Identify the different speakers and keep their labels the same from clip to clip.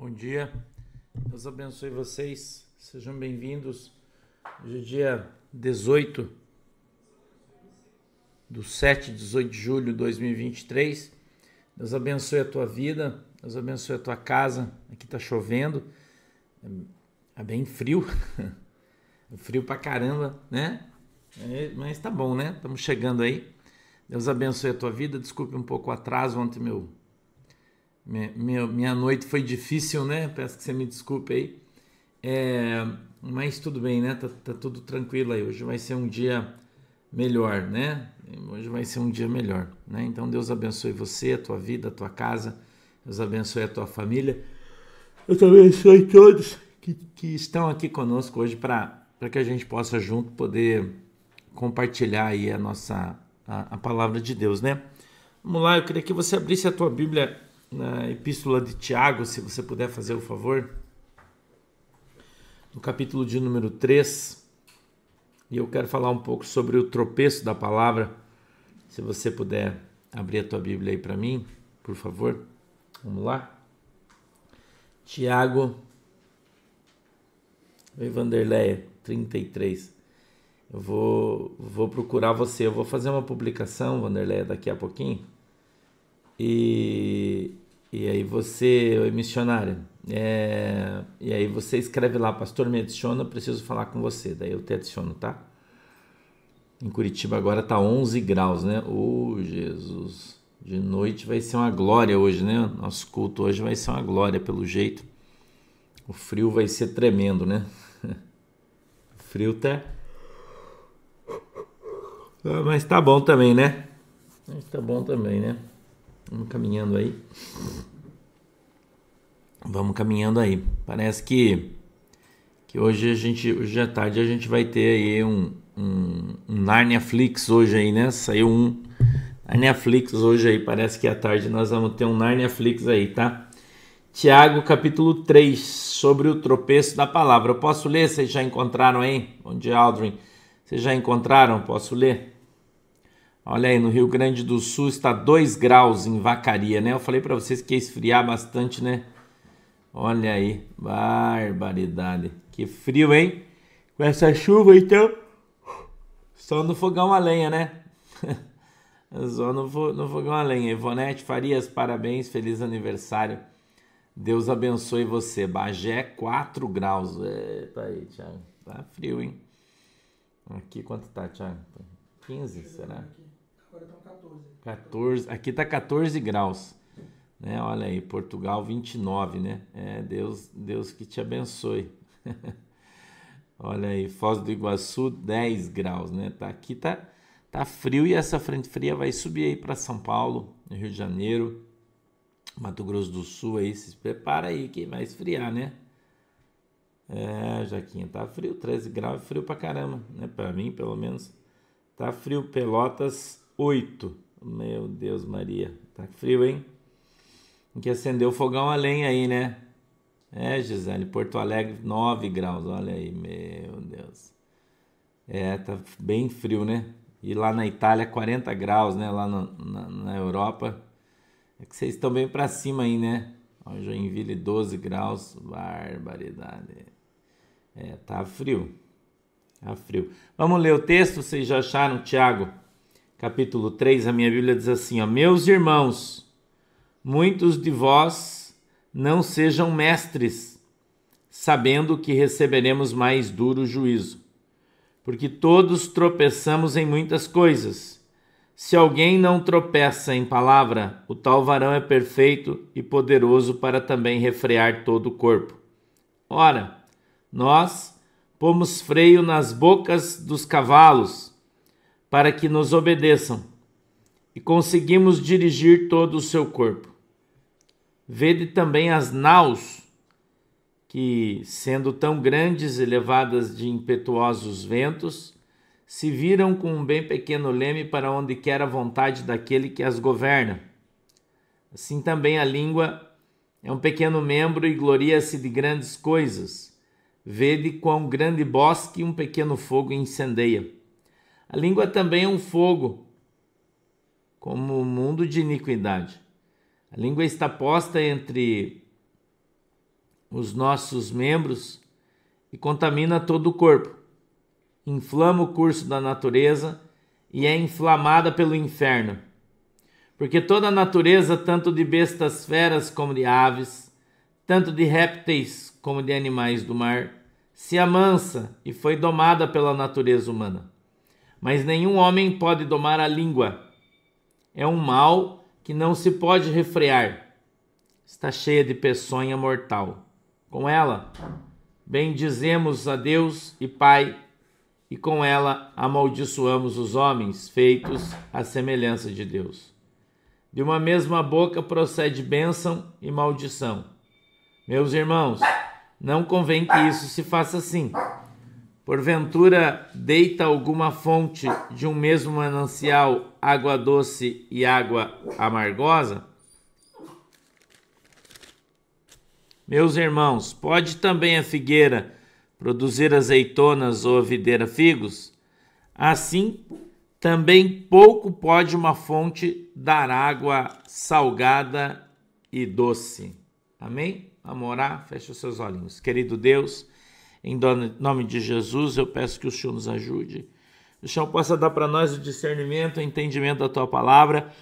Speaker 1: Bom dia, Deus abençoe vocês, sejam bem-vindos. Hoje é dia 18 do 7, 18 de julho de 2023. Deus abençoe a tua vida, Deus abençoe a tua casa. Aqui tá chovendo, é bem frio, é frio pra caramba, né? É, mas tá bom, né? Estamos chegando aí. Deus abençoe a tua vida. Desculpe um pouco o atraso ontem, meu minha, minha noite foi difícil, né? Peço que você me desculpe aí. É, mas tudo bem, né? Tá, tá, tudo tranquilo aí. Hoje vai ser um dia melhor, né? Hoje vai ser um dia melhor, né? Então Deus abençoe você, a tua vida, a tua casa. Deus abençoe a tua família. Deus abençoe todos que, que estão aqui conosco hoje para que a gente possa junto poder compartilhar aí a nossa a, a palavra de Deus, né? Vamos lá, eu queria que você abrisse a tua Bíblia na Epístola de Tiago, se você puder fazer o favor, no capítulo de número 3, e eu quero falar um pouco sobre o tropeço da palavra. Se você puder abrir a tua Bíblia aí para mim, por favor. Vamos lá. Tiago, Vanderleia, 33. Eu vou, vou procurar você. Eu vou fazer uma publicação, Vanderleia, daqui a pouquinho e, e aí você, oi missionária, é, e aí você escreve lá, pastor me adiciona, preciso falar com você, daí eu te adiciono, tá? Em Curitiba agora tá 11 graus, né? Ô oh, Jesus, de noite vai ser uma glória hoje, né? Nosso culto hoje vai ser uma glória pelo jeito. O frio vai ser tremendo, né? Frio tá. Ah, mas tá bom também, né? Mas tá bom também, né? Vamos caminhando aí. Vamos caminhando aí. Parece que, que hoje a gente, hoje à tarde a gente vai ter aí um, um, um Narnia Flix hoje aí, né? Saiu um Narnia Flix hoje aí. Parece que à tarde nós vamos ter um Narnia Flix aí, tá? Tiago capítulo 3, sobre o tropeço da palavra. Eu posso ler? Vocês já encontraram aí? Bom dia, Aldrin. Vocês já encontraram? Posso ler? Olha aí, no Rio Grande do Sul está 2 graus em Vacaria, né? Eu falei para vocês que ia esfriar bastante, né? Olha aí, barbaridade. Que frio, hein? Com essa chuva, então. Só no fogão a lenha, né? Só no, no fogão a lenha. Ivonete Farias, parabéns, feliz aniversário. Deus abençoe você. Bagé, 4 graus. Eita aí, Thiago. Tá frio, hein? Aqui quanto tá, Thiago? 15, será?
Speaker 2: Agora estão 14.
Speaker 1: 14. Aqui tá 14 graus. Né? Olha aí, Portugal 29, né? É, Deus, Deus que te abençoe. Olha aí, Foz do Iguaçu 10 graus, né? Tá aqui tá tá frio e essa frente fria vai subir aí para São Paulo, Rio de Janeiro, Mato Grosso do Sul aí, se prepara aí que vai esfriar, né? É, Jaquinha, tá frio, 13 graus, frio pra caramba, né? Para mim, pelo menos. Tá frio, Pelotas 8. Meu Deus, Maria. Tá frio, hein? Tem que acender o fogão a lenha aí, né? É, Gisele, Porto Alegre 9 graus. Olha aí, meu Deus. É, tá bem frio, né? E lá na Itália 40 graus, né? Lá no, na, na, Europa. É que vocês estão bem para cima aí, né? Ó, Joinville 12 graus. Barbaridade. É, tá frio. Tá frio. Vamos ler o texto, vocês já acharam, Tiago? Capítulo 3, a minha Bíblia diz assim: ó, Meus irmãos, muitos de vós não sejam mestres, sabendo que receberemos mais duro juízo. Porque todos tropeçamos em muitas coisas. Se alguém não tropeça em palavra, o tal varão é perfeito e poderoso para também refrear todo o corpo. Ora, nós pomos freio nas bocas dos cavalos para que nos obedeçam e conseguimos dirigir todo o seu corpo. Vede também as naus, que, sendo tão grandes e levadas de impetuosos ventos, se viram com um bem pequeno leme para onde quer a vontade daquele que as governa. Assim também a língua é um pequeno membro e gloria-se de grandes coisas Vede quão grande bosque um pequeno fogo incendeia. A língua também é um fogo, como um mundo de iniquidade. A língua está posta entre os nossos membros e contamina todo o corpo. Inflama o curso da natureza e é inflamada pelo inferno. Porque toda a natureza, tanto de bestas feras como de aves, tanto de répteis como de animais do mar, se amansa e foi domada pela natureza humana. Mas nenhum homem pode domar a língua. É um mal que não se pode refrear. Está cheia de peçonha mortal. Com ela, bendizemos a Deus e Pai e com ela amaldiçoamos os homens feitos à semelhança de Deus. De uma mesma boca procede bênção e maldição. Meus irmãos, não convém que isso se faça assim. Porventura deita alguma fonte de um mesmo manancial água doce e água amargosa? Meus irmãos, pode também a figueira produzir azeitonas ou a videira figos, assim também pouco pode uma fonte dar água salgada e doce. Amém? Vamos orar? Feche os seus olhinhos. Querido Deus, em nome de Jesus, eu peço que o Senhor nos ajude. O Senhor possa dar para nós o discernimento, o entendimento da tua palavra,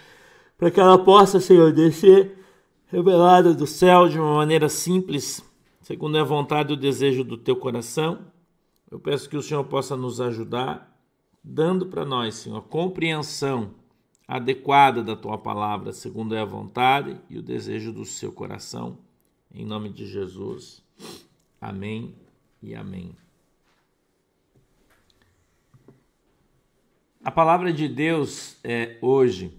Speaker 1: para que ela possa, Senhor, descer revelada do céu de uma maneira simples segundo a vontade e o desejo do teu coração. Eu peço que o Senhor possa nos ajudar, dando para nós, Senhor, compreensão adequada da tua palavra, segundo é a vontade e o desejo do seu coração. Em nome de Jesus. Amém e amém. A palavra de Deus é hoje,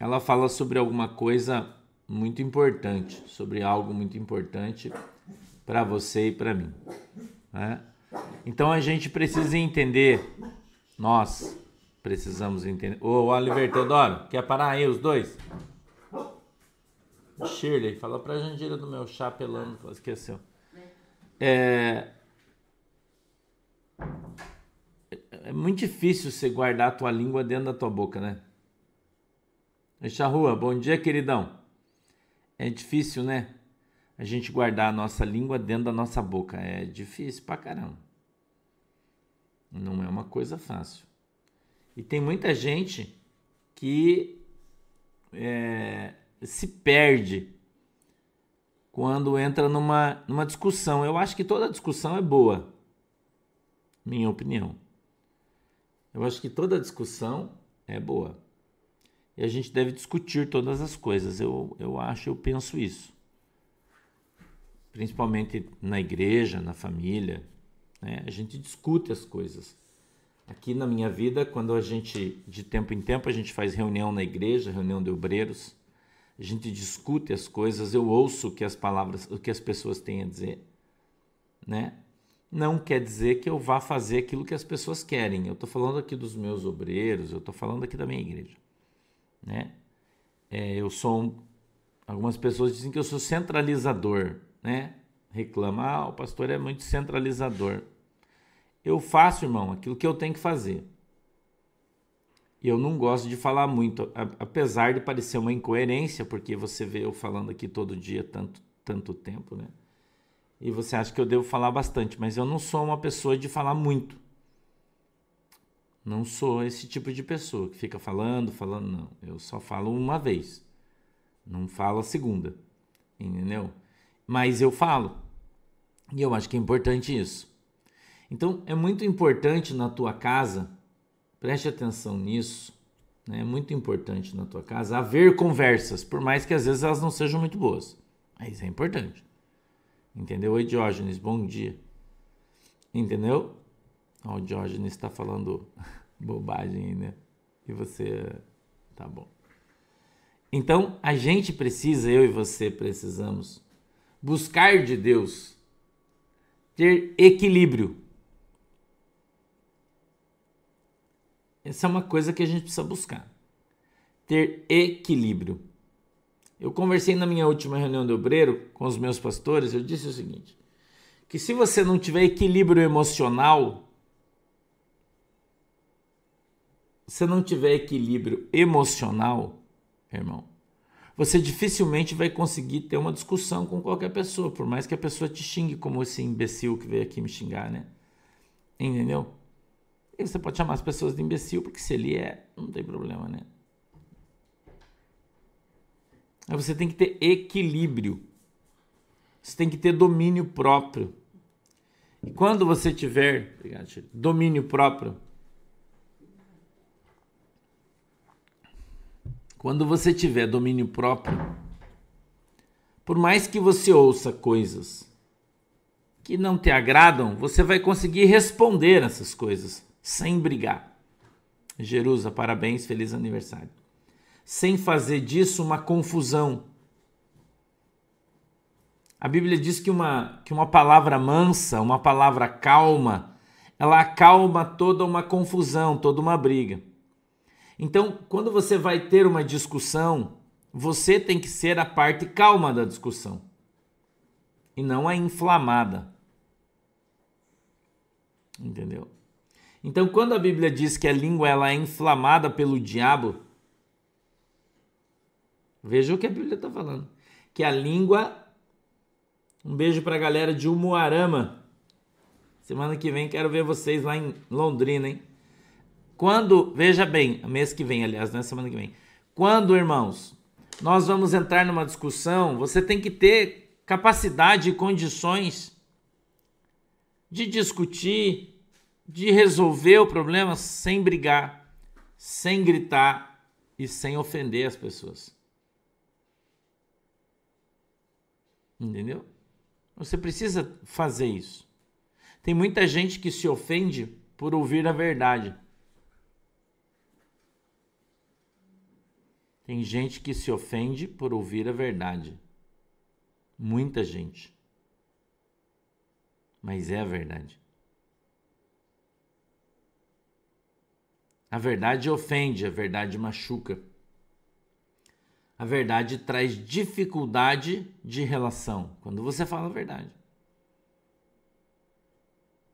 Speaker 1: ela fala sobre alguma coisa muito importante, sobre algo muito importante para você e para mim. Né? Então a gente precisa entender, nós precisamos entender. Ô, Oliver Teodoro, quer parar aí os dois? Shirley, fala pra Jandira do meu chá esqueceu. É... é muito difícil você guardar a tua língua dentro da tua boca, né? Rua, bom dia, queridão. É difícil, né? a gente guardar a nossa língua dentro da nossa boca. É difícil pra caramba. Não é uma coisa fácil. E tem muita gente que é, se perde quando entra numa, numa discussão. Eu acho que toda discussão é boa, minha opinião. Eu acho que toda discussão é boa. E a gente deve discutir todas as coisas. Eu, eu acho, eu penso isso principalmente na igreja, na família. Né? A gente discute as coisas. Aqui na minha vida, quando a gente, de tempo em tempo, a gente faz reunião na igreja, reunião de obreiros, a gente discute as coisas, eu ouço o que as palavras, o que as pessoas têm a dizer, né? Não quer dizer que eu vá fazer aquilo que as pessoas querem. Eu estou falando aqui dos meus obreiros, eu estou falando aqui da minha igreja, né? É, eu sou um, algumas pessoas dizem que eu sou centralizador né? Reclama, ah, o pastor é muito centralizador. Eu faço, irmão, aquilo que eu tenho que fazer. E eu não gosto de falar muito, apesar de parecer uma incoerência, porque você vê eu falando aqui todo dia tanto, tanto tempo, né? E você acha que eu devo falar bastante, mas eu não sou uma pessoa de falar muito. Não sou esse tipo de pessoa que fica falando, falando, não. Eu só falo uma vez. Não falo a segunda. Entendeu? mas eu falo. E eu acho que é importante isso. Então, é muito importante na tua casa, preste atenção nisso, né? é muito importante na tua casa haver conversas, por mais que às vezes elas não sejam muito boas. Mas é importante. Entendeu? Oi, Diógenes, bom dia. Entendeu? o Diógenes está falando bobagem, né? E você. Tá bom. Então, a gente precisa, eu e você precisamos buscar de Deus, ter equilíbrio. Essa é uma coisa que a gente precisa buscar. Ter equilíbrio. Eu conversei na minha última reunião de obreiro com os meus pastores, eu disse o seguinte: que se você não tiver equilíbrio emocional, se não tiver equilíbrio emocional, irmão, você dificilmente vai conseguir ter uma discussão com qualquer pessoa, por mais que a pessoa te xingue como esse imbecil que veio aqui me xingar, né? Entendeu? E você pode chamar as pessoas de imbecil, porque se ele é, não tem problema, né? Mas você tem que ter equilíbrio. Você tem que ter domínio próprio. E quando você tiver obrigado, domínio próprio, Quando você tiver domínio próprio, por mais que você ouça coisas que não te agradam, você vai conseguir responder essas coisas sem brigar. Jerusa, parabéns, feliz aniversário. Sem fazer disso uma confusão. A Bíblia diz que uma, que uma palavra mansa, uma palavra calma, ela acalma toda uma confusão, toda uma briga. Então, quando você vai ter uma discussão, você tem que ser a parte calma da discussão e não a inflamada. Entendeu? Então, quando a Bíblia diz que a língua ela é inflamada pelo diabo, veja o que a Bíblia está falando. Que a língua. Um beijo para a galera de Umuarama. Semana que vem quero ver vocês lá em Londrina, hein? Quando, veja bem, mês que vem, aliás, não é semana que vem. Quando, irmãos, nós vamos entrar numa discussão, você tem que ter capacidade e condições de discutir, de resolver o problema sem brigar, sem gritar e sem ofender as pessoas. Entendeu? Você precisa fazer isso. Tem muita gente que se ofende por ouvir a verdade. Tem gente que se ofende por ouvir a verdade. Muita gente. Mas é a verdade. A verdade ofende, a verdade machuca. A verdade traz dificuldade de relação quando você fala a verdade.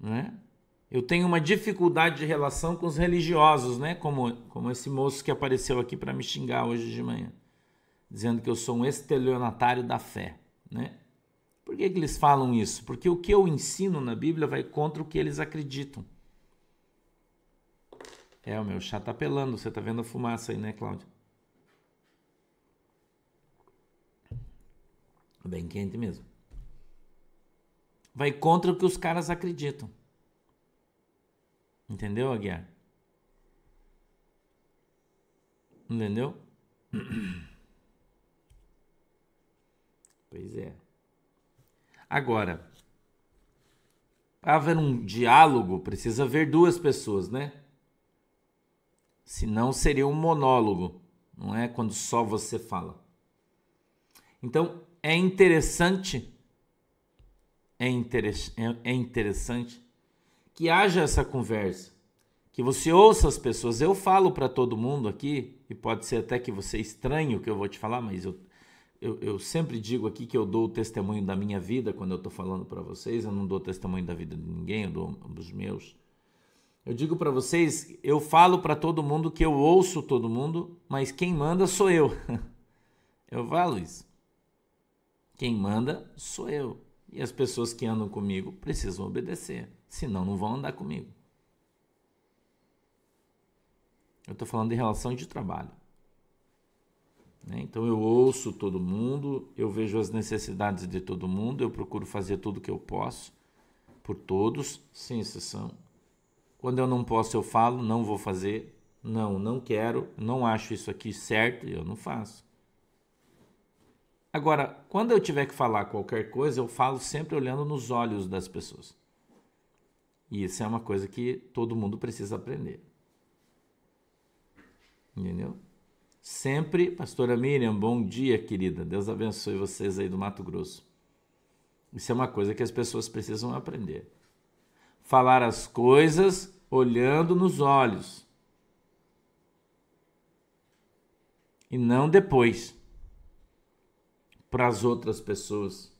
Speaker 1: Não é? eu tenho uma dificuldade de relação com os religiosos, né? Como, como esse moço que apareceu aqui para me xingar hoje de manhã, dizendo que eu sou um estelionatário da fé, né? Por que, que eles falam isso? Porque o que eu ensino na Bíblia vai contra o que eles acreditam. É, o meu chá tá pelando, você tá vendo a fumaça aí, né, Cláudio? Bem quente mesmo. Vai contra o que os caras acreditam. Entendeu, Aguiar? Entendeu? Pois é. Agora, para haver um diálogo, precisa haver duas pessoas, né? Senão seria um monólogo, não é quando só você fala. Então, é interessante, é, é, é interessante que haja essa conversa, que você ouça as pessoas. Eu falo para todo mundo aqui, e pode ser até que você estranhe o que eu vou te falar, mas eu, eu, eu sempre digo aqui que eu dou o testemunho da minha vida quando eu estou falando para vocês, eu não dou testemunho da vida de ninguém, eu dou dos meus. Eu digo para vocês, eu falo para todo mundo que eu ouço todo mundo, mas quem manda sou eu. eu falo isso. Quem manda sou eu. E as pessoas que andam comigo precisam obedecer senão não vão andar comigo. Eu estou falando de relação de trabalho. Né? Então eu ouço todo mundo, eu vejo as necessidades de todo mundo, eu procuro fazer tudo o que eu posso por todos, sem exceção. Quando eu não posso, eu falo, não vou fazer, não, não quero, não acho isso aqui certo, eu não faço. Agora, quando eu tiver que falar qualquer coisa, eu falo sempre olhando nos olhos das pessoas. E isso é uma coisa que todo mundo precisa aprender. Entendeu? Sempre, pastora Miriam, bom dia, querida. Deus abençoe vocês aí do Mato Grosso. Isso é uma coisa que as pessoas precisam aprender. Falar as coisas olhando nos olhos. E não depois para as outras pessoas.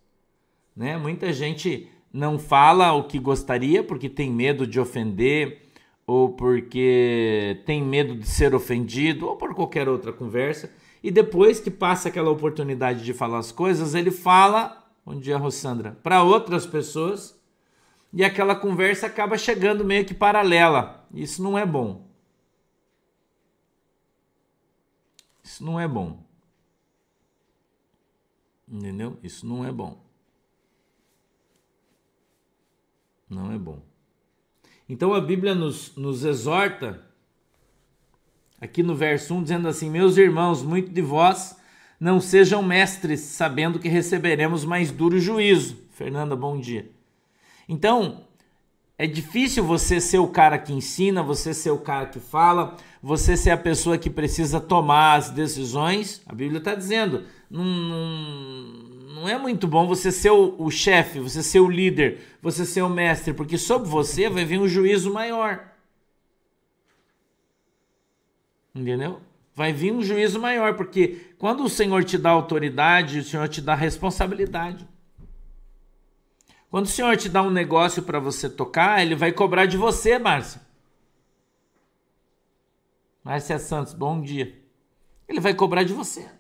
Speaker 1: Né? Muita gente não fala o que gostaria porque tem medo de ofender ou porque tem medo de ser ofendido ou por qualquer outra conversa e depois que passa aquela oportunidade de falar as coisas, ele fala, bom dia, Rossandra, para outras pessoas e aquela conversa acaba chegando meio que paralela. Isso não é bom. Isso não é bom. Entendeu? Isso não é bom. Não é bom. Então a Bíblia nos, nos exorta, aqui no verso 1, dizendo assim: Meus irmãos, muito de vós não sejam mestres, sabendo que receberemos mais duro juízo. Fernanda, bom dia. Então, é difícil você ser o cara que ensina, você ser o cara que fala, você ser a pessoa que precisa tomar as decisões. A Bíblia está dizendo, não, não, é muito bom você ser o, o chefe, você ser o líder, você ser o mestre, porque sobre você vai vir um juízo maior. Entendeu? Vai vir um juízo maior, porque quando o Senhor te dá autoridade, o Senhor te dá responsabilidade. Quando o senhor te dá um negócio para você tocar, ele vai cobrar de você, Márcia. Márcia Santos, bom dia. Ele vai cobrar de você.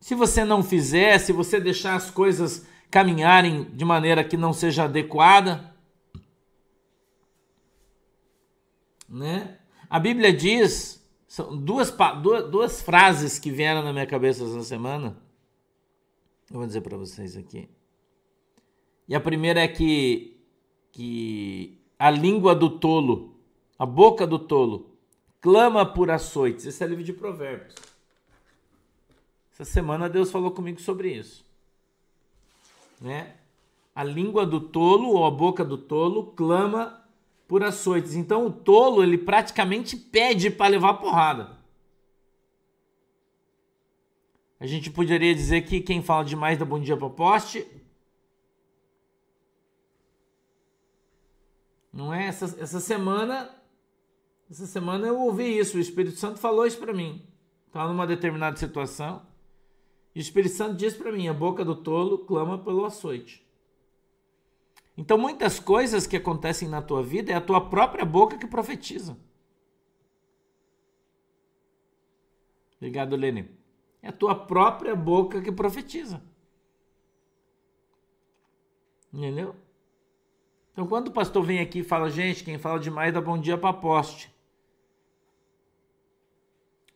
Speaker 1: Se você não fizer, se você deixar as coisas caminharem de maneira que não seja adequada, né? A Bíblia diz, são duas, duas, duas frases que vieram na minha cabeça essa semana. Eu vou dizer para vocês aqui. E a primeira é que, que a língua do tolo, a boca do tolo, clama por açoites. Esse é livro de Provérbios. Essa semana Deus falou comigo sobre isso. Né? A língua do tolo ou a boca do tolo clama por açoites. Então o tolo ele praticamente pede para levar porrada. A gente poderia dizer que quem fala demais dá bom dia para poste, Não é? Essa, essa semana, essa semana eu ouvi isso. O Espírito Santo falou isso para mim. Estava numa determinada situação. E o Espírito Santo diz para mim: a boca do tolo clama pelo açoite. Então, muitas coisas que acontecem na tua vida é a tua própria boca que profetiza. Obrigado, Lene. É a tua própria boca que profetiza. Entendeu? Então, quando o pastor vem aqui e fala, gente, quem fala demais dá bom dia para poste.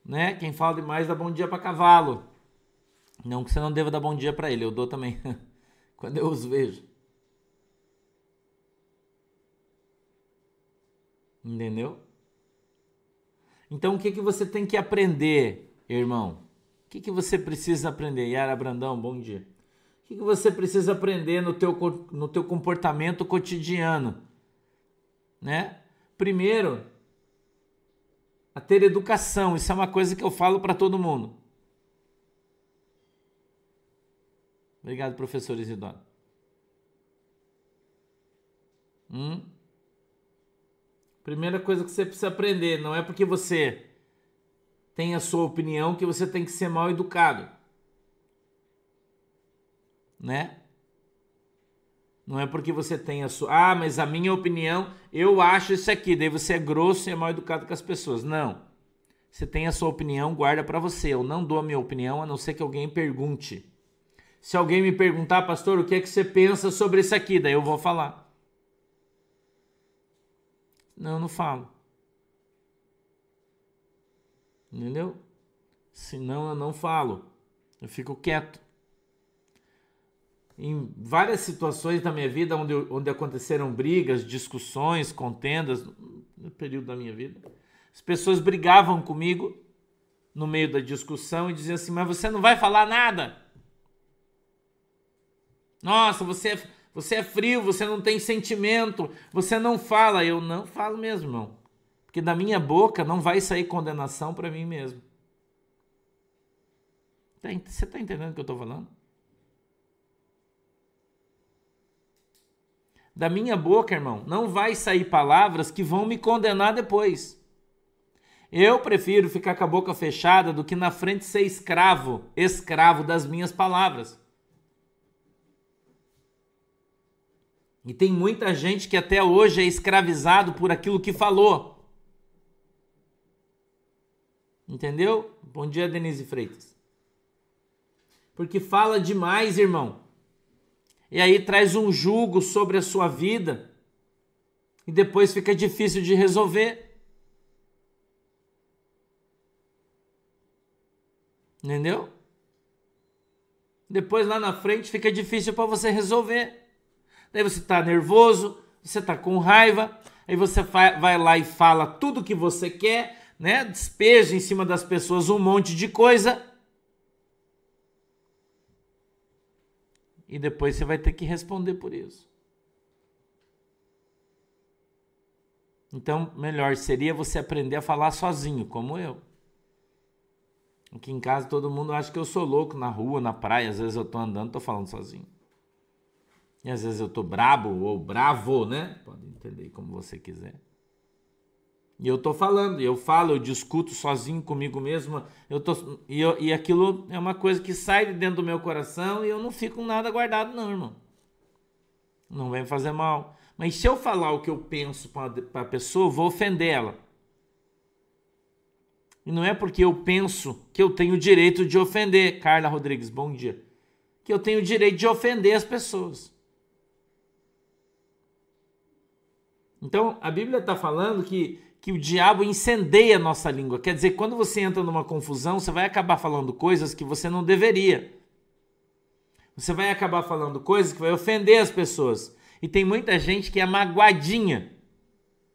Speaker 1: Né? Quem fala demais dá bom dia para cavalo. Não que você não deva dar bom dia para ele, eu dou também. quando eu os vejo. Entendeu? Então, o que, que você tem que aprender, irmão? O que, que você precisa aprender? Yara Brandão, bom dia que você precisa aprender no teu, no teu comportamento cotidiano? Né? Primeiro, a ter educação. Isso é uma coisa que eu falo para todo mundo. Obrigado, professor Isidoro. Hum? Primeira coisa que você precisa aprender, não é porque você tem a sua opinião que você tem que ser mal educado né? Não é porque você tem a sua. Ah, mas a minha opinião, eu acho isso aqui. Daí você é grosso e é mal educado com as pessoas. Não. Você tem a sua opinião, guarda para você. Eu não dou a minha opinião a não ser que alguém pergunte. Se alguém me perguntar, pastor, o que é que você pensa sobre isso aqui? Daí eu vou falar. Não, eu não falo. Entendeu? Senão eu não falo. Eu fico quieto em várias situações da minha vida onde, onde aconteceram brigas, discussões, contendas, no período da minha vida. As pessoas brigavam comigo no meio da discussão e diziam assim: Mas você não vai falar nada? Nossa, você é, você é frio, você não tem sentimento, você não fala. Eu não falo mesmo, irmão. Porque da minha boca não vai sair condenação para mim mesmo. Você está entendendo o que eu estou falando? Da minha boca, irmão, não vai sair palavras que vão me condenar depois. Eu prefiro ficar com a boca fechada do que na frente ser escravo, escravo das minhas palavras. E tem muita gente que até hoje é escravizado por aquilo que falou. Entendeu? Bom dia, Denise Freitas. Porque fala demais, irmão. E aí traz um jugo sobre a sua vida. E depois fica difícil de resolver. Entendeu? Depois lá na frente fica difícil para você resolver. Daí você está nervoso, você está com raiva, aí você vai lá e fala tudo que você quer, né? Despeja em cima das pessoas um monte de coisa. E depois você vai ter que responder por isso. Então, melhor seria você aprender a falar sozinho, como eu. Aqui em casa todo mundo acha que eu sou louco na rua, na praia, às vezes eu tô andando, tô falando sozinho. E às vezes eu tô brabo ou bravo, né? Pode entender como você quiser. E eu tô falando, eu falo, eu discuto sozinho comigo mesmo, eu tô, e, eu, e aquilo é uma coisa que sai de dentro do meu coração e eu não fico nada guardado, não, irmão. Não vem fazer mal. Mas se eu falar o que eu penso para a pessoa, eu vou ofender ela. E não é porque eu penso que eu tenho o direito de ofender. Carla Rodrigues, bom dia. Que eu tenho o direito de ofender as pessoas. Então, a Bíblia está falando que, que o diabo incendeia a nossa língua. Quer dizer, quando você entra numa confusão, você vai acabar falando coisas que você não deveria. Você vai acabar falando coisas que vai ofender as pessoas. E tem muita gente que é magoadinha.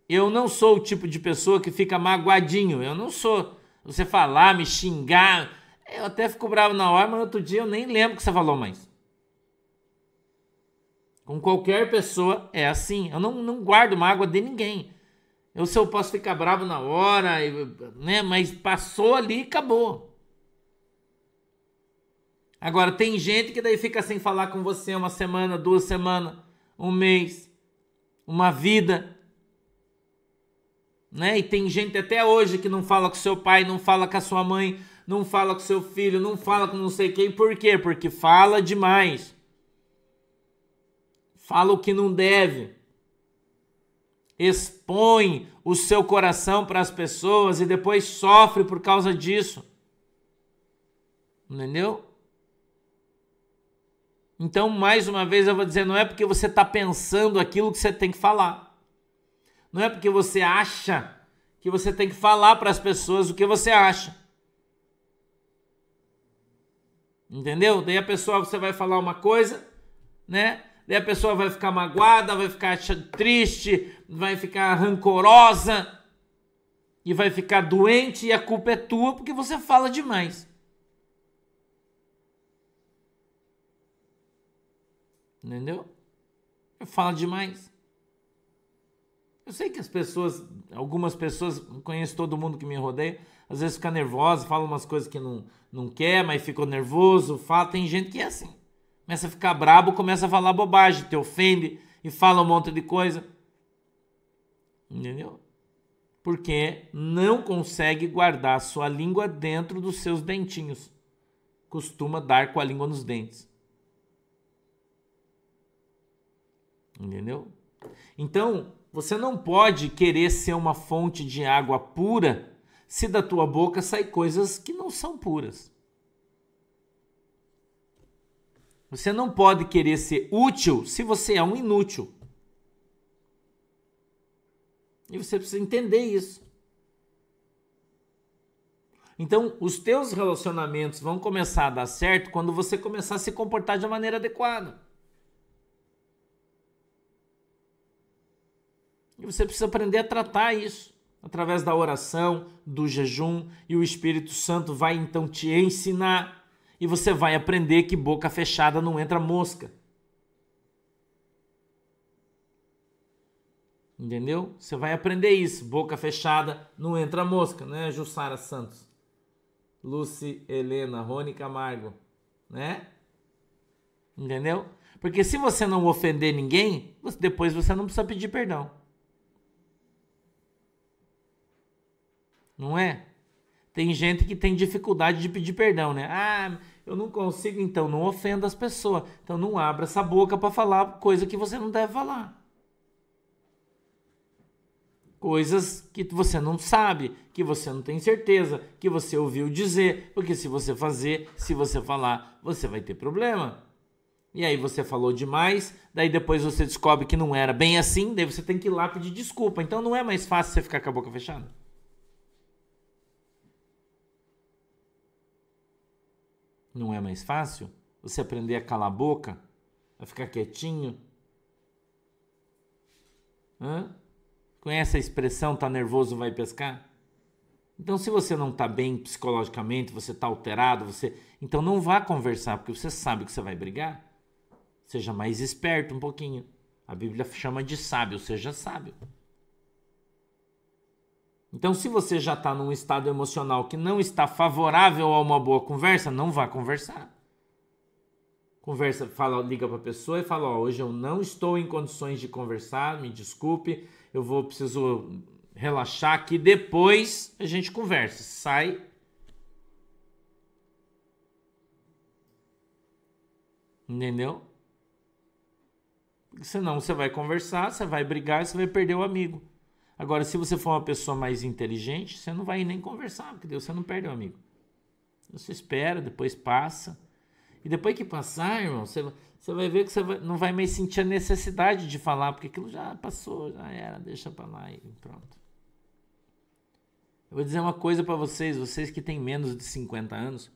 Speaker 1: Eu não sou o tipo de pessoa que fica magoadinho. Eu não sou. Você falar, me xingar. Eu até fico bravo na hora, mas outro dia eu nem lembro que você falou mais. Com qualquer pessoa é assim. Eu não, não guardo mágoa de ninguém. Eu se eu posso ficar bravo na hora, né? Mas passou ali e acabou. Agora tem gente que daí fica sem falar com você uma semana, duas semanas, um mês, uma vida. Né? E tem gente até hoje que não fala com seu pai, não fala com a sua mãe, não fala com seu filho, não fala com não sei quem. Por quê? Porque fala demais. Fala o que não deve. Expõe o seu coração para as pessoas e depois sofre por causa disso. Entendeu? Então, mais uma vez, eu vou dizer: não é porque você está pensando aquilo que você tem que falar. Não é porque você acha que você tem que falar para as pessoas o que você acha. Entendeu? Daí a pessoa você vai falar uma coisa, né? Daí a pessoa vai ficar magoada, vai ficar triste, vai ficar rancorosa e vai ficar doente e a culpa é tua porque você fala demais. Entendeu? Fala demais. Eu sei que as pessoas, algumas pessoas, conheço todo mundo que me rodeia, às vezes fica nervosa, fala umas coisas que não, não quer, mas ficou nervoso, fala, tem gente que é assim. Começa a ficar brabo, começa a falar bobagem, te ofende e fala um monte de coisa. Entendeu? Porque não consegue guardar sua língua dentro dos seus dentinhos. Costuma dar com a língua nos dentes. Entendeu? Então, você não pode querer ser uma fonte de água pura se da tua boca saem coisas que não são puras. Você não pode querer ser útil se você é um inútil. E você precisa entender isso. Então, os teus relacionamentos vão começar a dar certo quando você começar a se comportar de maneira adequada. E você precisa aprender a tratar isso através da oração, do jejum, e o Espírito Santo vai então te ensinar e você vai aprender que boca fechada não entra mosca. Entendeu? Você vai aprender isso. Boca fechada não entra mosca, né, Jussara Santos? Lucy Helena, Rony Camargo, né? Entendeu? Porque se você não ofender ninguém, depois você não precisa pedir perdão. Não é? Tem gente que tem dificuldade de pedir perdão, né? Ah, eu não consigo, então não ofenda as pessoas. Então não abra essa boca para falar coisa que você não deve falar. coisas que você não sabe, que você não tem certeza, que você ouviu dizer, porque se você fazer, se você falar, você vai ter problema. E aí você falou demais, daí depois você descobre que não era bem assim, daí você tem que ir lá pedir desculpa. Então não é mais fácil você ficar com a boca fechada? Não é mais fácil você aprender a calar a boca, a ficar quietinho? Hã? Conhece a expressão tá nervoso vai pescar? Então se você não tá bem psicologicamente, você tá alterado, você, então não vá conversar porque você sabe que você vai brigar. Seja mais esperto um pouquinho. A Bíblia chama de sábio, seja sábio. Então, se você já está num estado emocional que não está favorável a uma boa conversa, não vá conversar. Conversa, fala, liga para a pessoa e fala: ó, hoje eu não estou em condições de conversar, me desculpe, eu vou preciso relaxar aqui, depois a gente conversa. Sai. Entendeu? Senão você vai conversar, você vai brigar você vai perder o amigo. Agora, se você for uma pessoa mais inteligente, você não vai nem conversar, porque Deus, você não perde o amigo. Você espera, depois passa. E depois que passar, irmão, você, você vai ver que você vai, não vai mais sentir a necessidade de falar, porque aquilo já passou, já era, deixa pra lá e pronto. Eu vou dizer uma coisa para vocês, vocês que têm menos de 50 anos,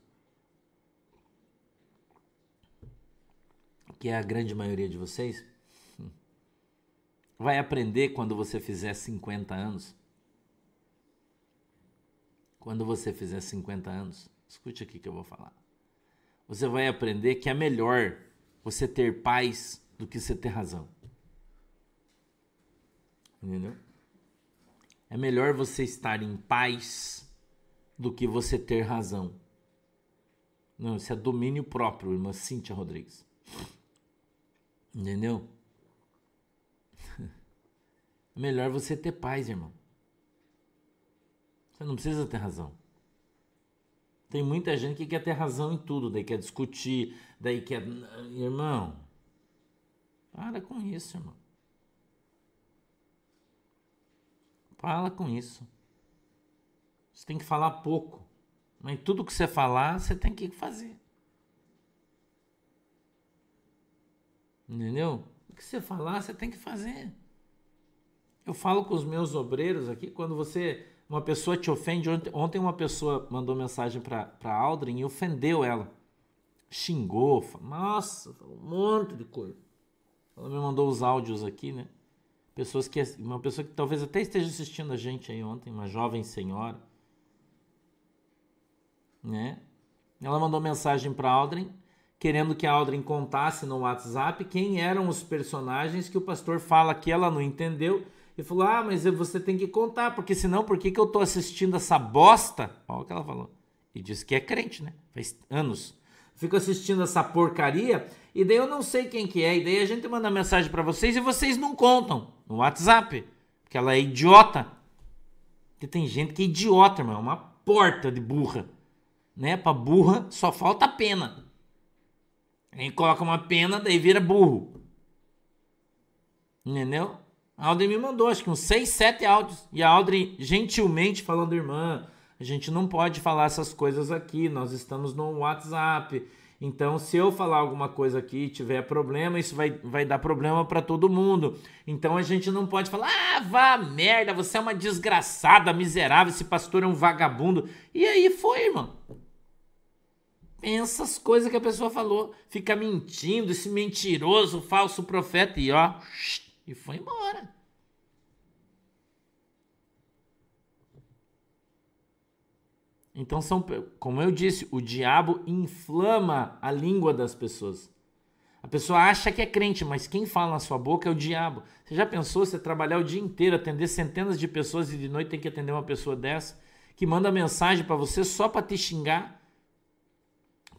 Speaker 1: que é a grande maioria de vocês, vai aprender quando você fizer 50 anos. Quando você fizer 50 anos, escute aqui que eu vou falar. Você vai aprender que é melhor você ter paz do que você ter razão. Entendeu? É melhor você estar em paz do que você ter razão. Não, isso é domínio próprio, irmã Cíntia Rodrigues. Entendeu? Melhor você ter paz, irmão. Você não precisa ter razão. Tem muita gente que quer ter razão em tudo, daí quer discutir, daí quer. Irmão, para com isso, irmão. Fala com isso. Você tem que falar pouco. Mas tudo que você falar, você tem que fazer. Entendeu? O que você falar, você tem que fazer. Eu falo com os meus obreiros aqui, quando você, uma pessoa te ofende, ontem uma pessoa mandou mensagem para Aldrin e ofendeu ela. Xingou, nossa, um monte de coisa. Ela me mandou os áudios aqui, né? Pessoas que, uma pessoa que talvez até esteja assistindo a gente aí ontem, uma jovem senhora, né? Ela mandou mensagem para Aldrin, querendo que a Aldrin contasse no WhatsApp quem eram os personagens que o pastor fala que ela não entendeu e falou: Ah, mas você tem que contar, porque senão, por que, que eu tô assistindo essa bosta? Olha o que ela falou. E disse que é crente, né? Faz anos. Fico assistindo essa porcaria e daí eu não sei quem que é. E daí a gente manda mensagem para vocês e vocês não contam no WhatsApp. Porque ela é idiota. Porque tem gente que é idiota, irmão. É uma porta de burra. Né? Pra burra só falta pena. Aí coloca uma pena, daí vira burro. Entendeu? A Aldrin me mandou, acho que uns 6, 7 áudios. E a Aldrin gentilmente falando, irmã, a gente não pode falar essas coisas aqui, nós estamos no WhatsApp. Então, se eu falar alguma coisa aqui tiver problema, isso vai, vai dar problema para todo mundo. Então, a gente não pode falar, ah, vá merda, você é uma desgraçada, miserável, esse pastor é um vagabundo. E aí foi, irmão. Pensa as coisas que a pessoa falou. Fica mentindo, esse mentiroso, falso profeta. E ó, e foi embora. Então são, como eu disse, o diabo inflama a língua das pessoas. A pessoa acha que é crente, mas quem fala na sua boca é o diabo. Você já pensou você trabalhar o dia inteiro, atender centenas de pessoas e de noite tem que atender uma pessoa dessa que manda mensagem para você só para te xingar?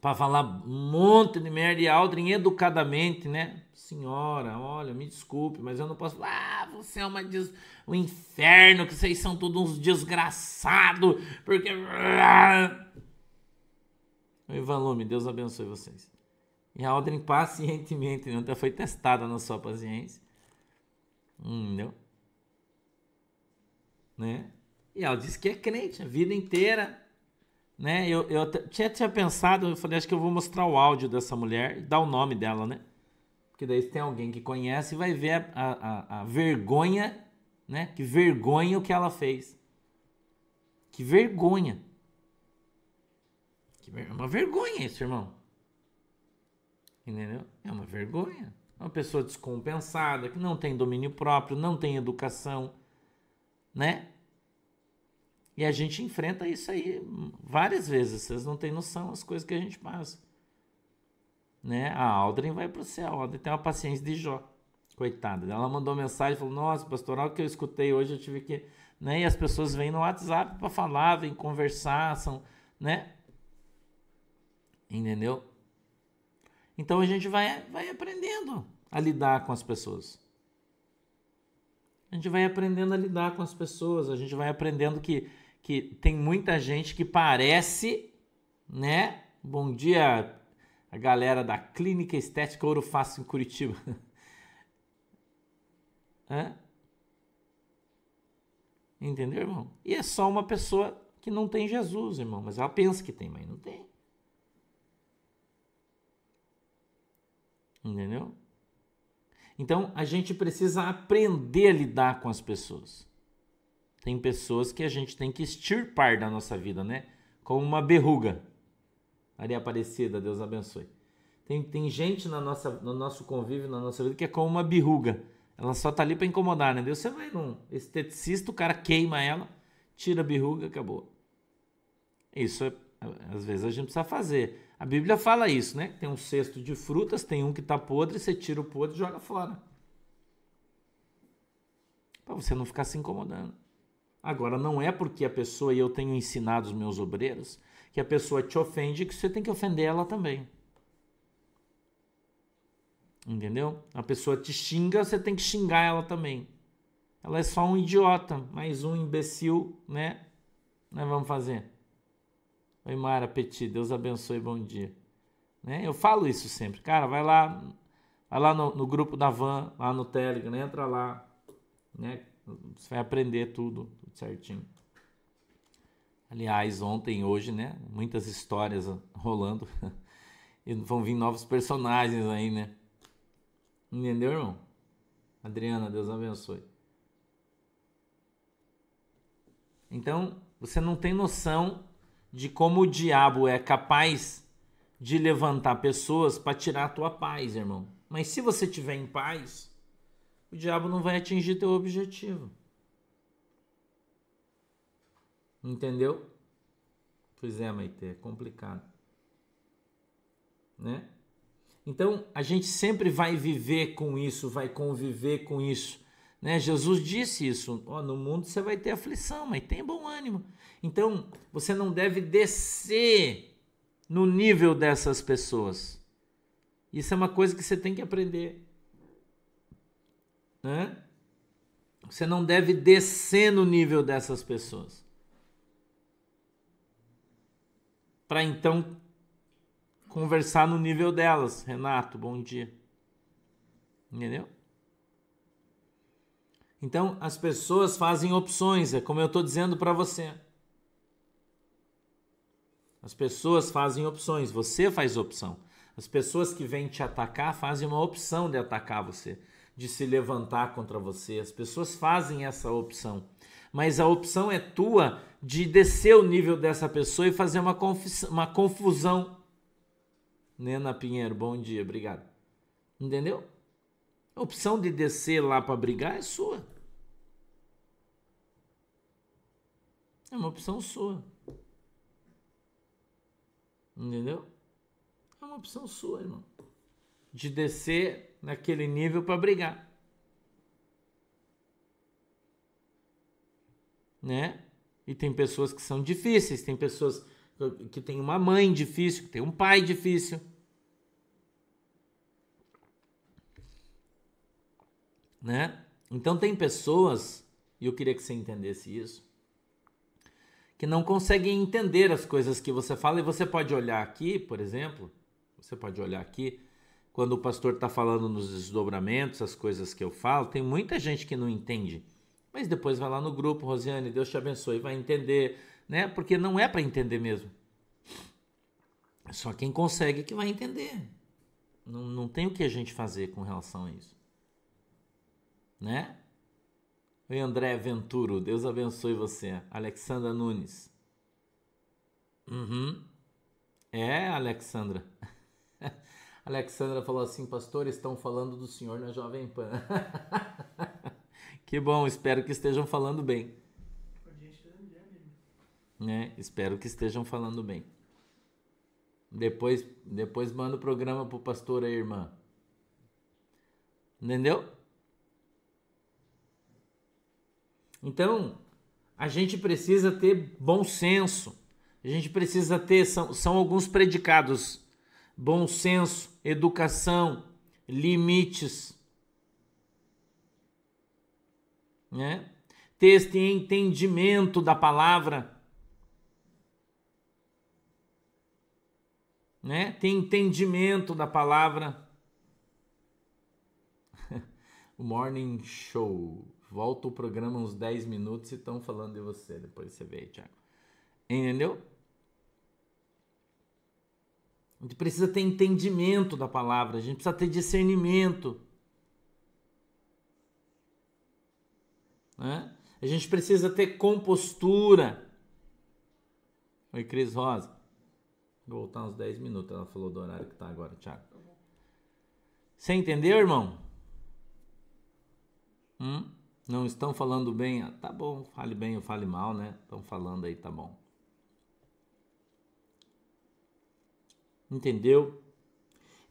Speaker 1: Para falar um monte de merda e Aldrin educadamente, né? Senhora, olha, me desculpe, mas eu não posso. Ah, você é uma des... um inferno, que vocês são todos uns desgraçados, porque. Oi, Valume, Deus abençoe vocês. E a Aldrin pacientemente, né? Então foi testada na sua paciência. Entendeu? né? E ela disse que é crente a vida inteira, né? Eu, eu tinha, tinha pensado, eu falei, acho que eu vou mostrar o áudio dessa mulher e dar o nome dela, né? Porque daí tem alguém que conhece vai ver a, a, a vergonha, né? Que vergonha o que ela fez. Que vergonha. Que ver... É uma vergonha isso, irmão. Entendeu? É uma vergonha. Uma pessoa descompensada, que não tem domínio próprio, não tem educação, né? E a gente enfrenta isso aí várias vezes. Vocês não têm noção das coisas que a gente passa. Né? A Aldrin vai para o céu. A Aldrin tem uma paciência de Jó. Coitada. Ela mandou mensagem falou: Nossa, pastoral que eu escutei hoje, eu tive que. Né? E as pessoas vêm no WhatsApp para falar, vêm conversar, são, né? Entendeu? Então a gente vai, vai aprendendo a lidar com as pessoas. A gente vai aprendendo a lidar com as pessoas, a gente vai aprendendo que, que tem muita gente que parece, né? Bom dia, a galera da Clínica Estética Ouro Fácil em Curitiba. Hã? Entendeu, irmão? E é só uma pessoa que não tem Jesus, irmão, mas ela pensa que tem, mas não tem. Entendeu? Então a gente precisa aprender a lidar com as pessoas. Tem pessoas que a gente tem que extirpar da nossa vida, né? Como uma berruga. Maria Aparecida, Deus abençoe. Tem, tem gente na nossa, no nosso convívio, na nossa vida, que é como uma berruga. Ela só tá ali para incomodar, né? Deus, você vai num esteticista, o cara queima ela, tira a berruga, acabou. Isso é, às vezes a gente precisa fazer. A Bíblia fala isso, né? Tem um cesto de frutas, tem um que está podre, você tira o podre e joga fora. Para você não ficar se incomodando. Agora, não é porque a pessoa, e eu tenho ensinado os meus obreiros, que a pessoa te ofende que você tem que ofender ela também. Entendeu? A pessoa te xinga, você tem que xingar ela também. Ela é só um idiota, mais um imbecil, né? Nós vamos fazer. Oi, Mara Petit, Deus abençoe, bom dia. Né? Eu falo isso sempre, cara, vai lá, vai lá no, no grupo da Van, lá no Telegram, entra lá, né? Você vai aprender tudo, tudo certinho. Aliás, ontem, hoje, né? Muitas histórias rolando e vão vir novos personagens aí, né? Entendeu, irmão? Adriana, Deus abençoe. Então, você não tem noção de como o diabo é capaz de levantar pessoas para tirar a tua paz, irmão. Mas se você tiver em paz, o diabo não vai atingir teu objetivo. Entendeu? Pois é, Maite, é complicado. Né? Então, a gente sempre vai viver com isso, vai conviver com isso. Né? Jesus disse isso: oh, no mundo você vai ter aflição, mas tem bom ânimo. Então, você não deve descer no nível dessas pessoas. Isso é uma coisa que você tem que aprender. Né? Você não deve descer no nível dessas pessoas. Para então conversar no nível delas. Renato, bom dia. Entendeu? Então, as pessoas fazem opções, é como eu estou dizendo para você. As pessoas fazem opções, você faz opção. As pessoas que vêm te atacar fazem uma opção de atacar você, de se levantar contra você. As pessoas fazem essa opção. Mas a opção é tua de descer o nível dessa pessoa e fazer uma, uma confusão. Nena Pinheiro, bom dia, obrigado. Entendeu? A opção de descer lá para brigar é sua. É uma opção sua. Entendeu? É uma opção sua, irmão. De descer naquele nível para brigar. Né? E tem pessoas que são difíceis, tem pessoas que têm uma mãe difícil, que tem um pai difícil. Né? Então tem pessoas, e eu queria que você entendesse isso, que não conseguem entender as coisas que você fala e você pode olhar aqui, por exemplo, você pode olhar aqui quando o pastor está falando nos desdobramentos, as coisas que eu falo, tem muita gente que não entende Mas depois vai lá no grupo, Rosiane, Deus te abençoe, vai entender, né? Porque não é para entender mesmo. Só quem consegue que vai entender. Não, não tem o que a gente fazer com relação a isso. Né? Oi, André Venturo, Deus abençoe você. Alexandra Nunes. Uhum. É, Alexandra. Alexandra falou assim, pastor, estão falando do senhor na Jovem Pan. que bom, espero que estejam falando bem. Né? Espero que estejam falando bem. Depois, depois manda o programa pro pastor aí, irmã. Entendeu? Então, a gente precisa ter bom senso. A gente precisa ter, são, são alguns predicados: bom senso, educação, limites. Né? Ter este entendimento da palavra. Né? Ter entendimento da palavra. o Morning Show. Volta o programa uns 10 minutos e estão falando de você. Depois você vê, Thiago. Entendeu? A gente precisa ter entendimento da palavra, a gente precisa ter discernimento. Né? A gente precisa ter compostura. Oi, Cris Rosa. Vou voltar uns 10 minutos. Ela falou do horário que está agora, Thiago. Você entendeu, irmão? Hum? Não estão falando bem? Ah, tá bom, fale bem ou fale mal, né? Estão falando aí, tá bom. Entendeu?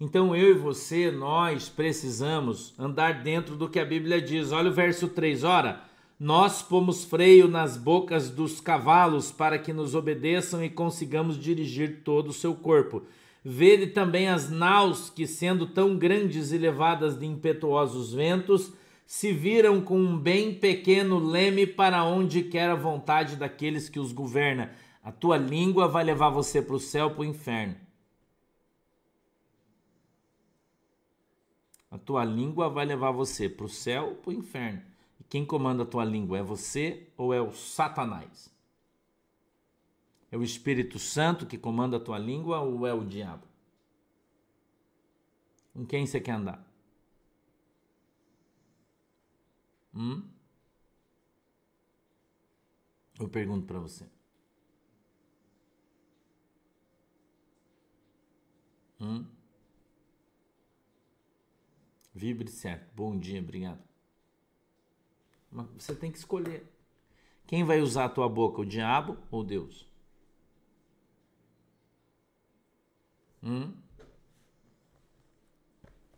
Speaker 1: Então eu e você, nós precisamos andar dentro do que a Bíblia diz. Olha o verso 3, ora, nós pomos freio nas bocas dos cavalos para que nos obedeçam e consigamos dirigir todo o seu corpo. Vede também as naus que, sendo tão grandes e levadas de impetuosos ventos, se viram com um bem pequeno leme para onde quer a vontade daqueles que os governa. A tua língua vai levar você para o céu, para o inferno. A tua língua vai levar você para o céu para o inferno. Quem comanda a tua língua é você ou é o Satanás? É o Espírito Santo que comanda a tua língua ou é o diabo? Com quem você quer andar? Hum? Eu pergunto para você. Hum? Vibre certo. Bom dia, obrigado. Você tem que escolher. Quem vai usar a tua boca, o diabo ou Deus? Hum?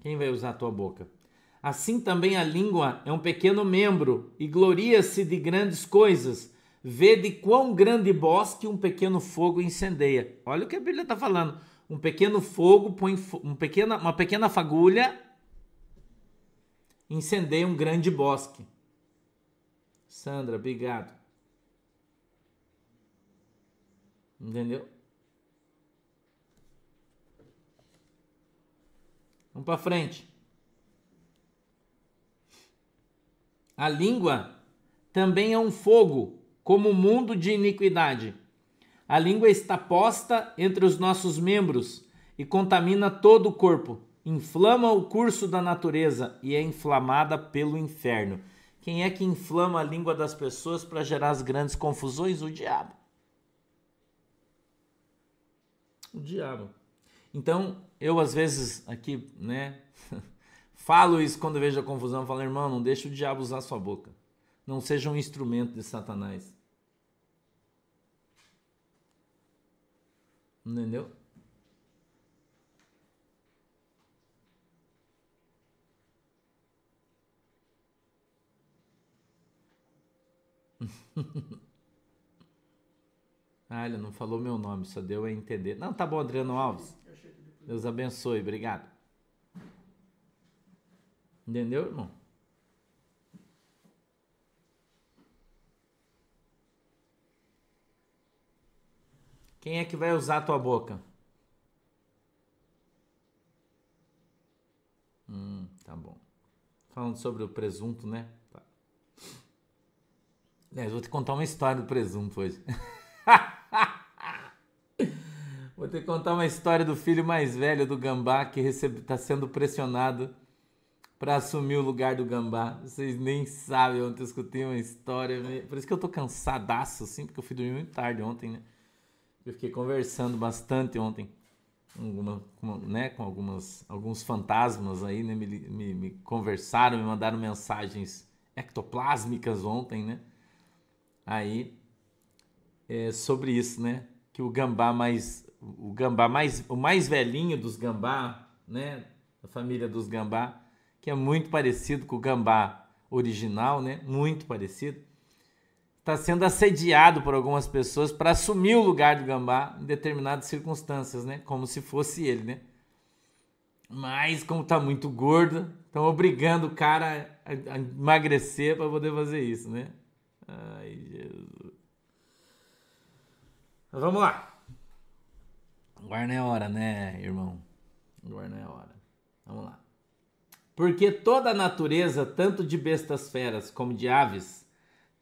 Speaker 1: Quem vai usar a tua boca? Assim também a língua é um pequeno membro e gloria-se de grandes coisas. Vede quão grande bosque um pequeno fogo incendeia. Olha o que a Bíblia está falando. Um pequeno fogo põe um pequena, uma pequena fagulha incendeia um grande bosque. Sandra, obrigado. Entendeu? Vamos para frente. A língua também é um fogo, como o um mundo de iniquidade. A língua está posta entre os nossos membros e contamina todo o corpo inflama o curso da natureza e é inflamada pelo inferno. Quem é que inflama a língua das pessoas para gerar as grandes confusões? O diabo. O diabo. Então, eu às vezes aqui, né, falo isso quando vejo a confusão, falo, irmão, não deixe o diabo usar sua boca. Não seja um instrumento de Satanás. Entendeu? ah, ele não falou meu nome, só deu a entender. Não, tá bom, Adriano Alves. Deus abençoe, obrigado. Entendeu, irmão? Quem é que vai usar a tua boca? Hum, tá bom. Falando sobre o presunto, né? Tá. É, vou te contar uma história do presunto hoje. vou te contar uma história do filho mais velho do Gambá que está sendo pressionado para assumir o lugar do Gambá. Vocês nem sabem, ontem eu escutei uma história. Por isso que eu tô cansadaço, assim, porque eu fui dormir muito tarde ontem, né? Eu fiquei conversando bastante ontem alguma, com, né, com algumas, alguns fantasmas aí, né? Me, me, me conversaram, me mandaram mensagens ectoplásmicas ontem, né? Aí, é sobre isso, né? Que o gambá mais, o gambá mais, o mais velhinho dos gambá, né? Da família dos gambá, que é muito parecido com o gambá original, né? Muito parecido. Está sendo assediado por algumas pessoas para assumir o lugar do gambá em determinadas circunstâncias, né? Como se fosse ele, né? Mas como está muito gordo, estão obrigando o cara a, a emagrecer para poder fazer isso, né? Ai, Jesus. Mas vamos lá. Agora não é hora, né, irmão? Agora não é hora. Vamos lá. Porque toda a natureza, tanto de bestas feras como de aves,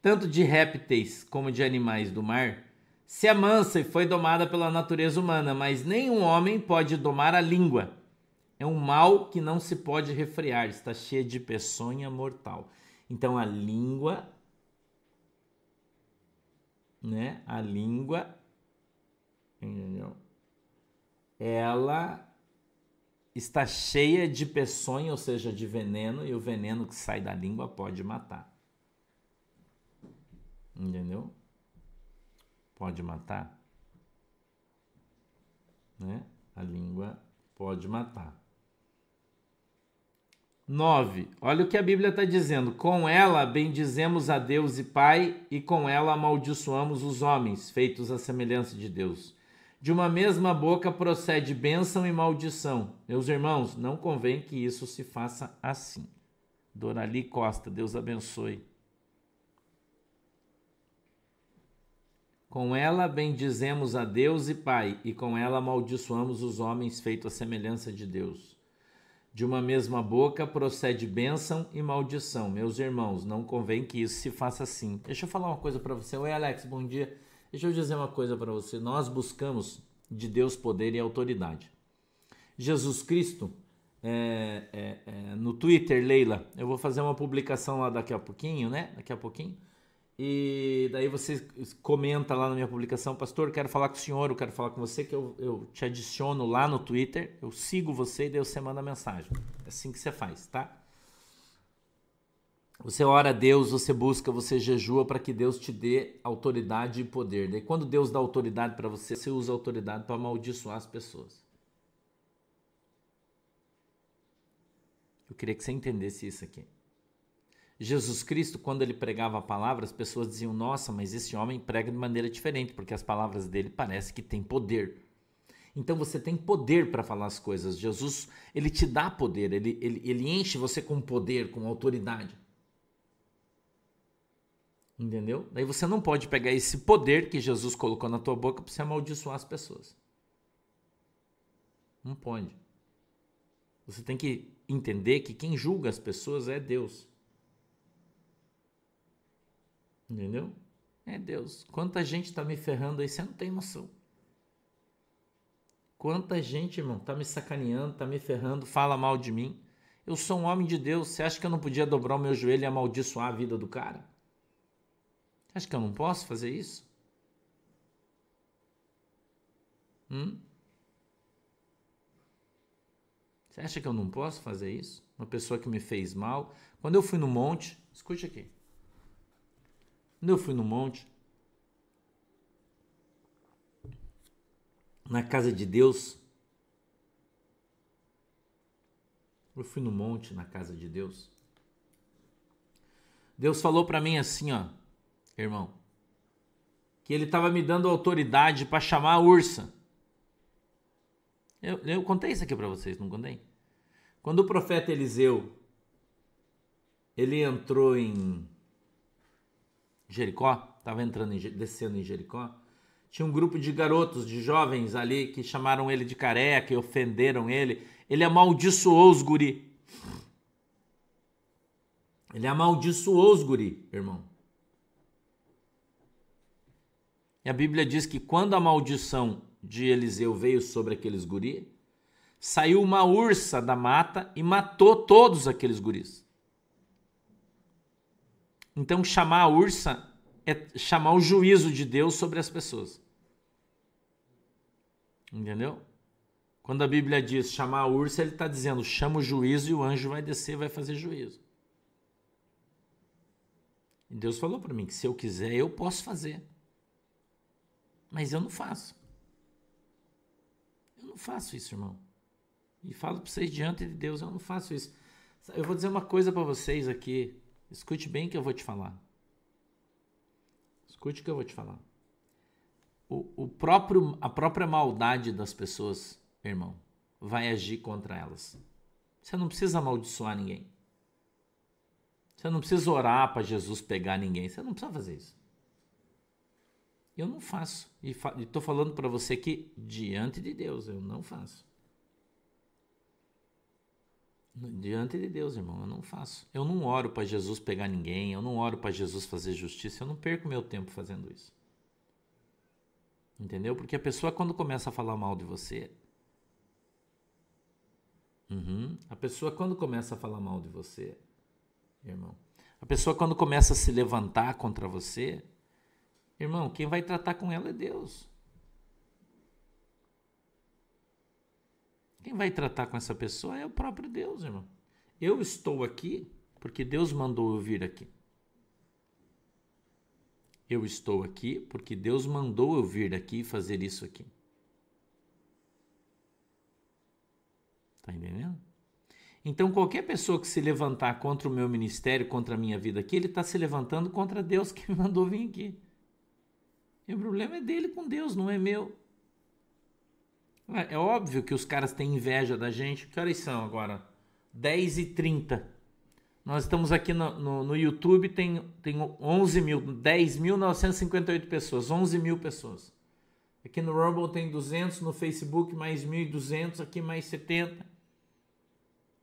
Speaker 1: tanto de répteis como de animais do mar, se amansa e foi domada pela natureza humana, mas nenhum homem pode domar a língua. É um mal que não se pode refrear, está cheia de peçonha mortal. Então a língua, né? A língua, entendeu? Ela está cheia de peçonha, ou seja, de veneno, e o veneno que sai da língua pode matar. Entendeu? Pode matar. Né? A língua pode matar. 9. Olha o que a Bíblia está dizendo. Com ela bendizemos a Deus e Pai, e com ela amaldiçoamos os homens, feitos à semelhança de Deus. De uma mesma boca procede bênção e maldição. Meus irmãos, não convém que isso se faça assim. Dorali Costa, Deus abençoe. Com ela bendizemos a Deus e Pai, e com ela amaldiçoamos os homens feitos à semelhança de Deus. De uma mesma boca procede bênção e maldição. Meus irmãos, não convém que isso se faça assim. Deixa eu falar uma coisa para você. Oi, Alex, bom dia. Deixa eu dizer uma coisa para você. Nós buscamos de Deus poder e autoridade. Jesus Cristo, é, é, é, no Twitter, Leila, eu vou fazer uma publicação lá daqui a pouquinho, né? Daqui a pouquinho. E daí você comenta lá na minha publicação, pastor, quero falar com o senhor, eu quero falar com você, que eu, eu te adiciono lá no Twitter, eu sigo você e daí você manda mensagem. É assim que você faz, tá? Você ora a Deus, você busca, você jejua para que Deus te dê autoridade e poder. Daí quando Deus dá autoridade para você, você usa a autoridade para amaldiçoar as pessoas. Eu queria que você entendesse isso aqui. Jesus Cristo, quando ele pregava a palavra, as pessoas diziam: Nossa, mas esse homem prega de maneira diferente, porque as palavras dele parece que têm poder. Então você tem poder para falar as coisas. Jesus, ele te dá poder, ele, ele, ele enche você com poder, com autoridade. Entendeu? Daí você não pode pegar esse poder que Jesus colocou na tua boca para você amaldiçoar as pessoas. Não pode. Você tem que entender que quem julga as pessoas é Deus. Entendeu? É Deus. Quanta gente está me ferrando aí, você não tem noção. Quanta gente, irmão, está me sacaneando, está me ferrando, fala mal de mim. Eu sou um homem de Deus. Você acha que eu não podia dobrar o meu joelho e amaldiçoar a vida do cara? Acha que eu não posso fazer isso? Hum? Você acha que eu não posso fazer isso? Uma pessoa que me fez mal. Quando eu fui no monte, escute aqui. Eu fui no monte, na casa de Deus, eu fui no monte, na casa de Deus. Deus falou para mim assim, ó irmão, que ele estava me dando autoridade para chamar a ursa. Eu, eu contei isso aqui para vocês, não contei? Quando o profeta Eliseu ele entrou em Jericó, estava entrando em, descendo em Jericó, tinha um grupo de garotos, de jovens ali que chamaram ele de careca e ofenderam ele. Ele amaldiçoou os guri. Ele amaldiçoou os guri, irmão. E a Bíblia diz que quando a maldição de Eliseu veio sobre aqueles guris, saiu uma ursa da mata e matou todos aqueles guris. Então, chamar a ursa é chamar o juízo de Deus sobre as pessoas. Entendeu? Quando a Bíblia diz chamar a ursa, ele está dizendo chama o juízo e o anjo vai descer e vai fazer juízo. E Deus falou para mim que se eu quiser, eu posso fazer. Mas eu não faço. Eu não faço isso, irmão. E falo para vocês diante de Deus, eu não faço isso. Eu vou dizer uma coisa para vocês aqui. Escute bem o que eu vou te falar. Escute o que eu vou te falar. O, o próprio, a própria maldade das pessoas, irmão, vai agir contra elas. Você não precisa amaldiçoar ninguém. Você não precisa orar para Jesus pegar ninguém. Você não precisa fazer isso. Eu não faço. E estou falando para você que, diante de Deus, eu não faço. Diante de Deus, irmão, eu não faço. Eu não oro para Jesus pegar ninguém, eu não oro para Jesus fazer justiça, eu não perco meu tempo fazendo isso. Entendeu? Porque a pessoa, quando começa a falar mal de você. Uhum, a pessoa, quando começa a falar mal de você, irmão, a pessoa, quando começa a se levantar contra você, irmão, quem vai tratar com ela é Deus. Quem vai tratar com essa pessoa é o próprio Deus, irmão. Eu estou aqui porque Deus mandou eu vir aqui. Eu estou aqui porque Deus mandou eu vir aqui e fazer isso aqui. Tá entendendo? Então, qualquer pessoa que se levantar contra o meu ministério, contra a minha vida aqui, ele está se levantando contra Deus que me mandou vir aqui. E o problema é dele com Deus, não é meu. É, é óbvio que os caras têm inveja da gente. Que horas são agora? 10 e 30 Nós estamos aqui no, no, no YouTube, tem, tem 11 mil, 10.958 pessoas, 11 mil pessoas. Aqui no Rumble tem 200, no Facebook mais 1.200, aqui mais 70.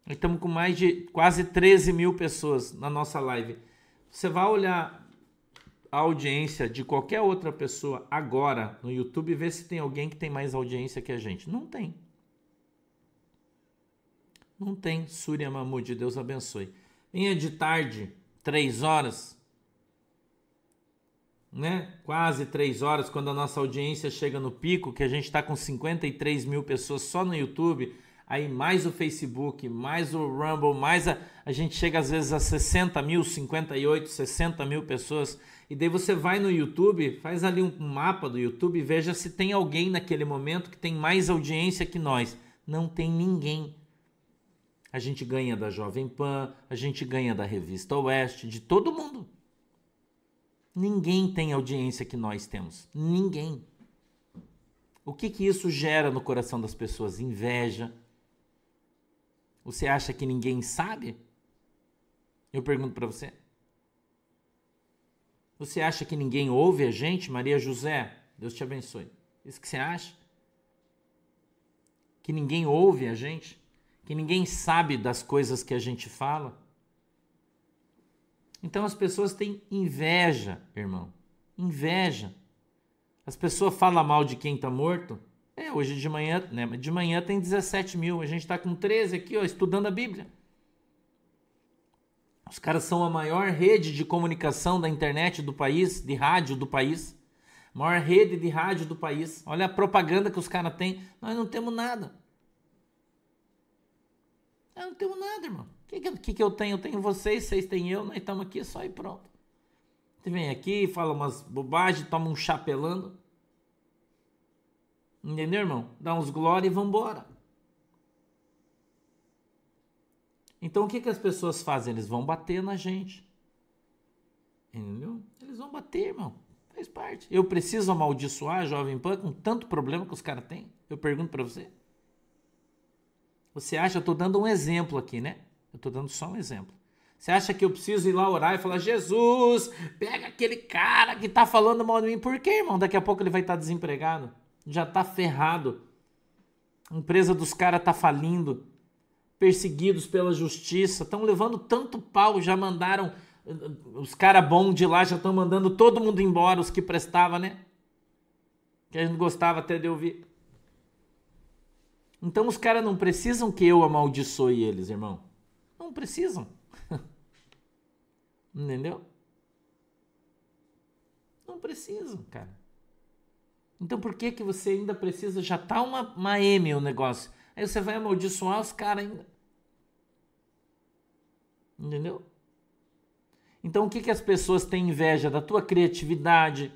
Speaker 1: Estamos com mais de quase 13 mil pessoas na nossa live. Você vai olhar audiência de qualquer outra pessoa agora no YouTube e ver se tem alguém que tem mais audiência que a gente. Não tem. Não tem. Surya Mahmoud, Deus abençoe. Vinha de tarde, três horas, né? Quase três horas, quando a nossa audiência chega no pico, que a gente está com 53 mil pessoas só no YouTube, aí mais o Facebook, mais o Rumble, mais a, a gente chega às vezes a 60 mil, 58, 60 mil pessoas e daí você vai no YouTube, faz ali um mapa do YouTube veja se tem alguém naquele momento que tem mais audiência que nós. Não tem ninguém. A gente ganha da Jovem Pan, a gente ganha da Revista Oeste, de todo mundo. Ninguém tem audiência que nós temos. Ninguém. O que, que isso gera no coração das pessoas? Inveja. Você acha que ninguém sabe? Eu pergunto para você. Você acha que ninguém ouve a gente? Maria José, Deus te abençoe. Isso que você acha? Que ninguém ouve a gente? Que ninguém sabe das coisas que a gente fala? Então as pessoas têm inveja, irmão. Inveja. As pessoas falam mal de quem está morto. É, hoje de manhã, né? De manhã tem 17 mil. A gente está com 13 aqui, ó, estudando a Bíblia. Os caras são a maior rede de comunicação da internet do país, de rádio do país. Maior rede de rádio do país. Olha a propaganda que os caras têm. Nós não temos nada. Nós não temos nada, irmão. O que, que, que eu tenho? Eu tenho vocês, vocês têm eu, nós estamos aqui só e pronto. Você vem aqui, fala umas bobagens, toma um chapelando. Entendeu, irmão? Dá uns glória e vambora. Então o que, que as pessoas fazem? Eles vão bater na gente. Entendeu? Eles vão bater, irmão. Faz parte. Eu preciso amaldiçoar a Jovem Pan com tanto problema que os caras têm? Eu pergunto para você. Você acha, eu estou dando um exemplo aqui, né? Eu estou dando só um exemplo. Você acha que eu preciso ir lá orar e falar, Jesus, pega aquele cara que está falando mal de mim. Por quê, irmão? Daqui a pouco ele vai estar tá desempregado. Já está ferrado. A empresa dos caras está falindo perseguidos pela justiça, estão levando tanto pau, já mandaram os caras bons de lá, já estão mandando todo mundo embora, os que prestavam, né? que a gente gostava até de ouvir. Então os caras não precisam que eu amaldiçoe eles, irmão. Não precisam. Entendeu? Não precisam, cara. Então por que que você ainda precisa? Já tá uma, uma M o negócio. Aí você vai amaldiçoar os caras ainda. Entendeu? Então o que que as pessoas têm inveja? Da tua criatividade.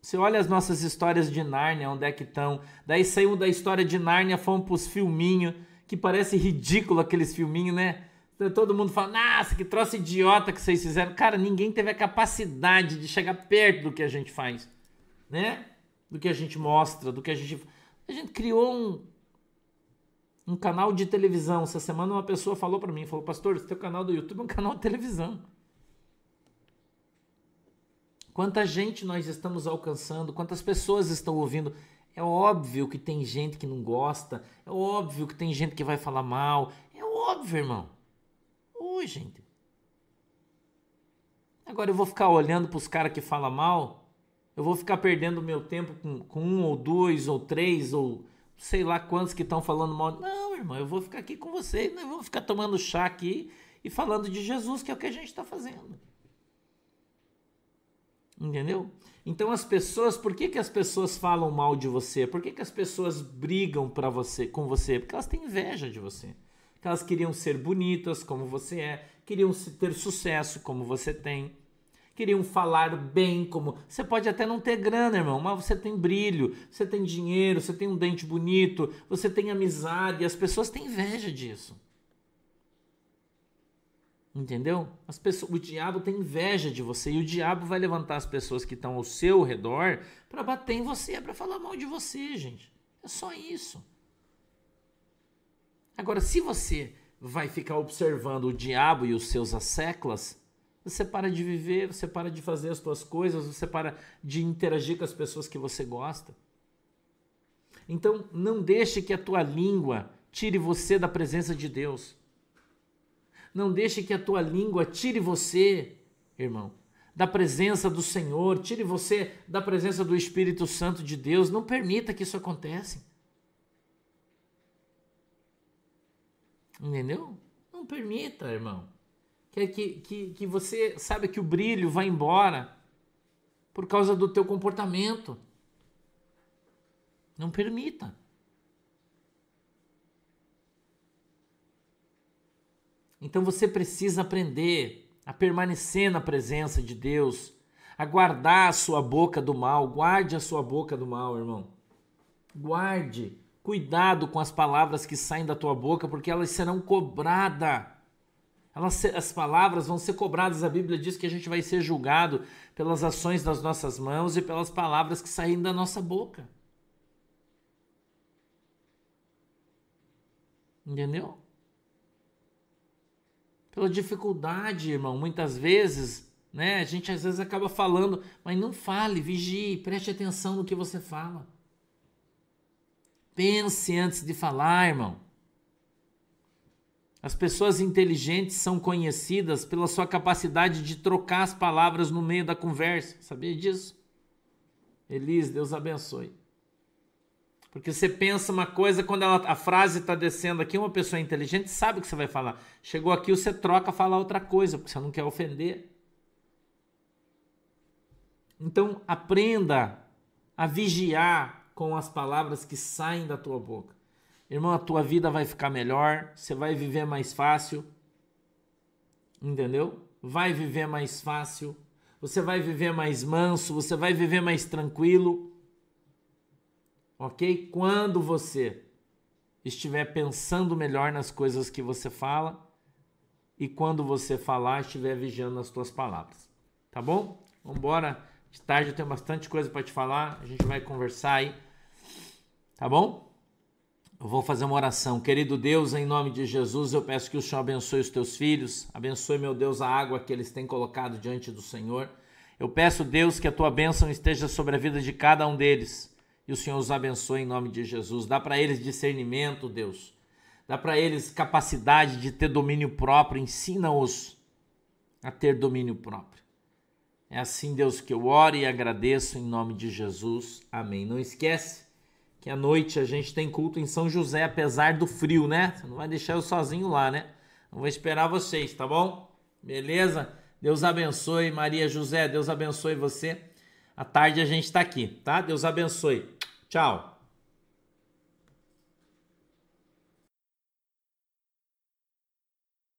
Speaker 1: Você olha as nossas histórias de Nárnia, onde é que estão. Daí saímos da história de Nárnia, fomos pros filminhos, que parece ridículo aqueles filminhos, né? Todo mundo fala, nossa, que troço idiota que vocês fizeram. Cara, ninguém teve a capacidade de chegar perto do que a gente faz, né? Do que a gente mostra, do que a gente. A gente criou um, um canal de televisão. Essa semana uma pessoa falou para mim, falou, pastor, esse teu canal do YouTube é um canal de televisão. Quanta gente nós estamos alcançando, quantas pessoas estão ouvindo. É óbvio que tem gente que não gosta, é óbvio que tem gente que vai falar mal, é óbvio, irmão. Oi, gente. Agora eu vou ficar olhando para os caras que falam mal, eu vou ficar perdendo meu tempo com, com um ou dois ou três ou sei lá quantos que estão falando mal. Não, irmão, eu vou ficar aqui com vocês, eu vou ficar tomando chá aqui e falando de Jesus, que é o que a gente está fazendo. Entendeu? Então as pessoas, por que, que as pessoas falam mal de você? Por que, que as pessoas brigam para você, com você? Porque elas têm inveja de você. Porque elas queriam ser bonitas como você é, queriam ter sucesso como você tem, queriam falar bem como. Você pode até não ter grana, irmão, mas você tem brilho, você tem dinheiro, você tem um dente bonito, você tem amizade, e as pessoas têm inveja disso. Entendeu? As pessoas, o diabo tem inveja de você e o diabo vai levantar as pessoas que estão ao seu redor para bater em você, para falar mal de você, gente. É só isso. Agora, se você vai ficar observando o diabo e os seus asseclas, você para de viver, você para de fazer as suas coisas, você para de interagir com as pessoas que você gosta. Então, não deixe que a tua língua tire você da presença de Deus. Não deixe que a tua língua tire você, irmão, da presença do Senhor, tire você da presença do Espírito Santo de Deus. Não permita que isso aconteça. Entendeu? Não permita, irmão. Que, que, que, que você sabe que o brilho vai embora por causa do teu comportamento. Não permita. Então você precisa aprender a permanecer na presença de Deus, a guardar a sua boca do mal. Guarde a sua boca do mal, irmão. Guarde. Cuidado com as palavras que saem da tua boca, porque elas serão cobradas. Elas, as palavras vão ser cobradas. A Bíblia diz que a gente vai ser julgado pelas ações das nossas mãos e pelas palavras que saem da nossa boca. Entendeu? pela dificuldade, irmão. Muitas vezes, né? A gente às vezes acaba falando, mas não fale, vigie, preste atenção no que você fala. Pense antes de falar, irmão. As pessoas inteligentes são conhecidas pela sua capacidade de trocar as palavras no meio da conversa. Sabia disso? Elis, Deus abençoe. Porque você pensa uma coisa, quando ela, a frase está descendo aqui, uma pessoa inteligente sabe o que você vai falar. Chegou aqui, você troca, fala outra coisa, porque você não quer ofender. Então, aprenda a vigiar com as palavras que saem da tua boca. Irmão, a tua vida vai ficar melhor, você vai viver mais fácil. Entendeu? Vai viver mais fácil. Você vai viver mais manso, você vai viver mais tranquilo ok? Quando você estiver pensando melhor nas coisas que você fala e quando você falar, estiver vigiando as tuas palavras, tá bom? Vamos embora. De tarde eu tenho bastante coisa para te falar, a gente vai conversar aí, tá bom? Eu vou fazer uma oração. Querido Deus, em nome de Jesus, eu peço que o Senhor abençoe os teus filhos, abençoe, meu Deus, a água que eles têm colocado diante do Senhor. Eu peço, Deus, que a tua bênção esteja sobre a vida de cada um deles e o Senhor os abençoe em nome de Jesus. Dá para eles discernimento, Deus. Dá para eles capacidade de ter domínio próprio. Ensina-os a ter domínio próprio. É assim, Deus, que eu oro e agradeço em nome de Jesus. Amém. Não esquece que à noite a gente tem culto em São José, apesar do frio, né? Você não vai deixar eu sozinho lá, né? Eu vou esperar vocês, tá bom? Beleza? Deus abençoe, Maria José, Deus abençoe você. À tarde a gente está aqui, tá? Deus abençoe. Tchau.